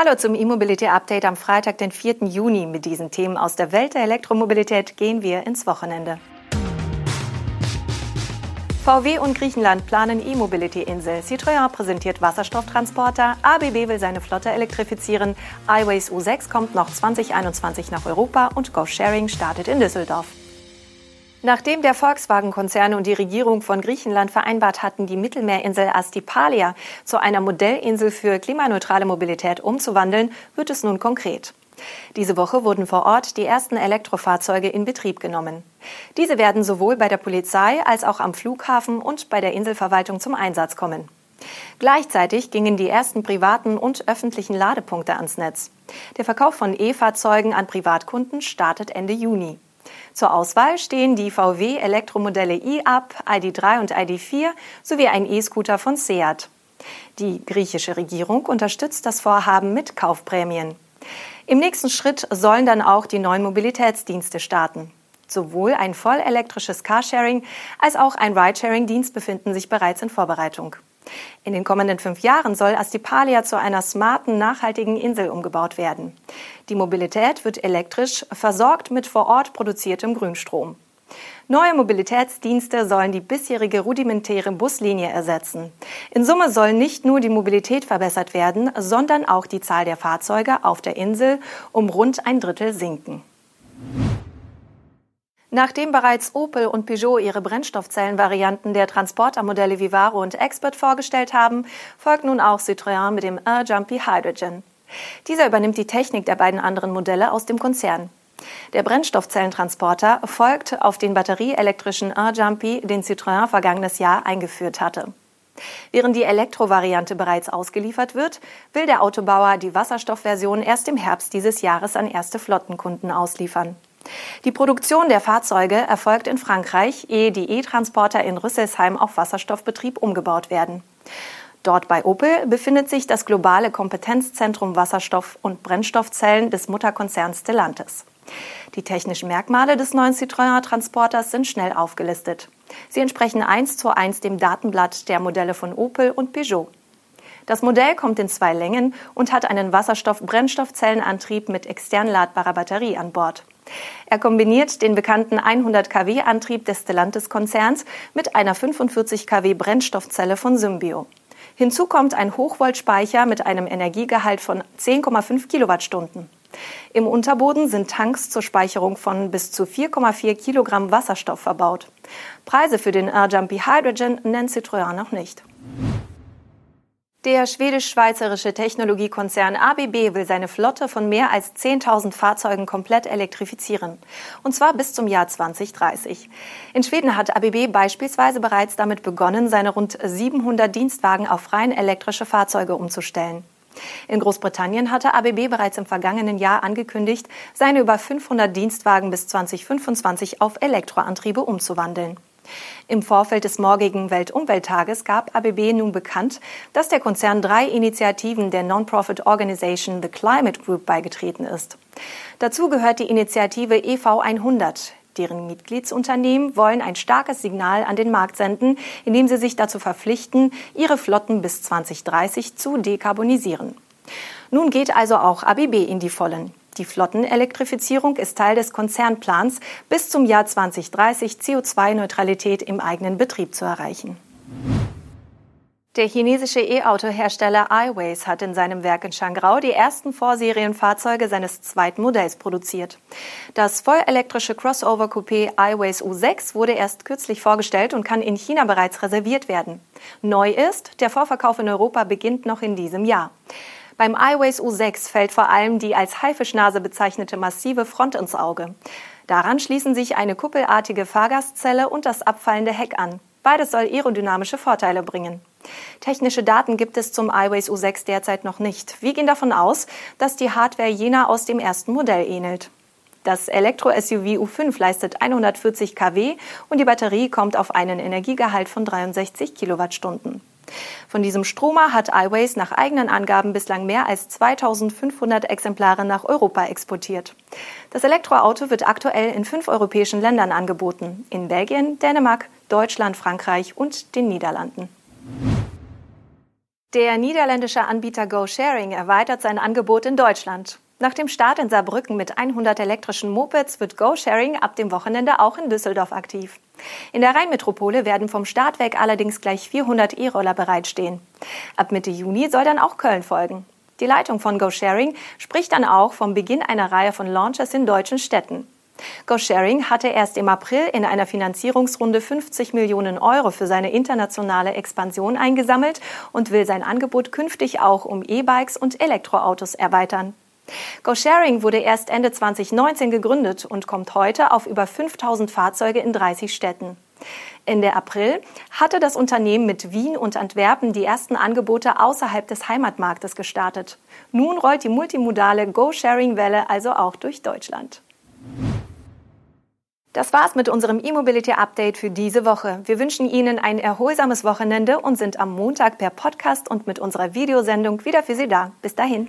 Hallo zum E-Mobility Update am Freitag, den 4. Juni. Mit diesen Themen aus der Welt der Elektromobilität gehen wir ins Wochenende. VW und Griechenland planen E-Mobility-Insel. Citroën präsentiert Wasserstofftransporter. ABB will seine Flotte elektrifizieren. iWays U6 kommt noch 2021 nach Europa und GoSharing startet in Düsseldorf. Nachdem der Volkswagen-Konzern und die Regierung von Griechenland vereinbart hatten, die Mittelmeerinsel Astipalia zu einer Modellinsel für klimaneutrale Mobilität umzuwandeln, wird es nun konkret. Diese Woche wurden vor Ort die ersten Elektrofahrzeuge in Betrieb genommen. Diese werden sowohl bei der Polizei als auch am Flughafen und bei der Inselverwaltung zum Einsatz kommen. Gleichzeitig gingen die ersten privaten und öffentlichen Ladepunkte ans Netz. Der Verkauf von E-Fahrzeugen an Privatkunden startet Ende Juni. Zur Auswahl stehen die VW Elektromodelle i-Up, ID3 und ID4 sowie ein E-Scooter von Seat. Die griechische Regierung unterstützt das Vorhaben mit Kaufprämien. Im nächsten Schritt sollen dann auch die neuen Mobilitätsdienste starten. Sowohl ein vollelektrisches Carsharing als auch ein Ridesharing-Dienst befinden sich bereits in Vorbereitung. In den kommenden fünf Jahren soll Astipalia zu einer smarten, nachhaltigen Insel umgebaut werden. Die Mobilität wird elektrisch, versorgt mit vor Ort produziertem Grünstrom. Neue Mobilitätsdienste sollen die bisherige rudimentäre Buslinie ersetzen. In Summe soll nicht nur die Mobilität verbessert werden, sondern auch die Zahl der Fahrzeuge auf der Insel um rund ein Drittel sinken. Nachdem bereits Opel und Peugeot ihre Brennstoffzellenvarianten der Transportermodelle Vivaro und Expert vorgestellt haben, folgt nun auch Citroën mit dem Air Jumpy Hydrogen. Dieser übernimmt die Technik der beiden anderen Modelle aus dem Konzern. Der Brennstoffzellentransporter folgt auf den batterieelektrischen Air Jumpy, den Citroën vergangenes Jahr eingeführt hatte. Während die Elektrovariante bereits ausgeliefert wird, will der Autobauer die Wasserstoffversion erst im Herbst dieses Jahres an erste Flottenkunden ausliefern. Die Produktion der Fahrzeuge erfolgt in Frankreich, ehe die E-Transporter in Rüsselsheim auf Wasserstoffbetrieb umgebaut werden. Dort bei Opel befindet sich das globale Kompetenzzentrum Wasserstoff- und Brennstoffzellen des Mutterkonzerns Stellantis. Die technischen Merkmale des neuen Citroën-Transporters sind schnell aufgelistet. Sie entsprechen eins zu eins dem Datenblatt der Modelle von Opel und Peugeot. Das Modell kommt in zwei Längen und hat einen Wasserstoff-Brennstoffzellenantrieb mit extern ladbarer Batterie an Bord. Er kombiniert den bekannten 100 kW Antrieb des Stellantis-Konzerns mit einer 45 kW Brennstoffzelle von Symbio. Hinzu kommt ein Hochvoltspeicher mit einem Energiegehalt von 10,5 Kilowattstunden. Im Unterboden sind Tanks zur Speicherung von bis zu 4,4 Kilogramm Wasserstoff verbaut. Preise für den Air Jumpy Hydrogen nennt Citroën noch nicht. Der schwedisch-schweizerische Technologiekonzern ABB will seine Flotte von mehr als 10.000 Fahrzeugen komplett elektrifizieren. Und zwar bis zum Jahr 2030. In Schweden hat ABB beispielsweise bereits damit begonnen, seine rund 700 Dienstwagen auf rein elektrische Fahrzeuge umzustellen. In Großbritannien hatte ABB bereits im vergangenen Jahr angekündigt, seine über 500 Dienstwagen bis 2025 auf Elektroantriebe umzuwandeln. Im Vorfeld des morgigen Weltumwelttages gab ABB nun bekannt, dass der Konzern drei Initiativen der Non-Profit Organization The Climate Group beigetreten ist. Dazu gehört die Initiative EV100. Deren Mitgliedsunternehmen wollen ein starkes Signal an den Markt senden, indem sie sich dazu verpflichten, ihre Flotten bis 2030 zu dekarbonisieren. Nun geht also auch ABB in die Vollen. Die Flottenelektrifizierung ist Teil des Konzernplans, bis zum Jahr 2030 CO2-Neutralität im eigenen Betrieb zu erreichen. Der chinesische E-Auto-Hersteller iWays hat in seinem Werk in Shangrao die ersten Vorserienfahrzeuge seines zweiten Modells produziert. Das vollelektrische Crossover-Coupé iWays U6 wurde erst kürzlich vorgestellt und kann in China bereits reserviert werden. Neu ist, der Vorverkauf in Europa beginnt noch in diesem Jahr. Beim iWays U6 fällt vor allem die als Haifischnase bezeichnete massive Front ins Auge. Daran schließen sich eine kuppelartige Fahrgastzelle und das abfallende Heck an. Beides soll aerodynamische Vorteile bringen. Technische Daten gibt es zum iWays U6 derzeit noch nicht. Wir gehen davon aus, dass die Hardware jener aus dem ersten Modell ähnelt. Das Elektro-SUV U5 leistet 140 kW und die Batterie kommt auf einen Energiegehalt von 63 Kilowattstunden. Von diesem Stromer hat iWays nach eigenen Angaben bislang mehr als 2500 Exemplare nach Europa exportiert. Das Elektroauto wird aktuell in fünf europäischen Ländern angeboten. In Belgien, Dänemark, Deutschland, Frankreich und den Niederlanden. Der niederländische Anbieter GoSharing erweitert sein Angebot in Deutschland. Nach dem Start in Saarbrücken mit 100 elektrischen Mopeds wird GoSharing ab dem Wochenende auch in Düsseldorf aktiv. In der Rheinmetropole werden vom Start weg allerdings gleich 400 E-Roller bereitstehen. Ab Mitte Juni soll dann auch Köln folgen. Die Leitung von GoSharing spricht dann auch vom Beginn einer Reihe von Launches in deutschen Städten. GoSharing hatte erst im April in einer Finanzierungsrunde 50 Millionen Euro für seine internationale Expansion eingesammelt und will sein Angebot künftig auch um E-Bikes und Elektroautos erweitern. GoSharing wurde erst Ende 2019 gegründet und kommt heute auf über 5000 Fahrzeuge in 30 Städten. Ende April hatte das Unternehmen mit Wien und Antwerpen die ersten Angebote außerhalb des Heimatmarktes gestartet. Nun rollt die multimodale Go-Sharing-Welle also auch durch Deutschland. Das war's mit unserem E-Mobility Update für diese Woche. Wir wünschen Ihnen ein erholsames Wochenende und sind am Montag per Podcast und mit unserer Videosendung wieder für Sie da. Bis dahin.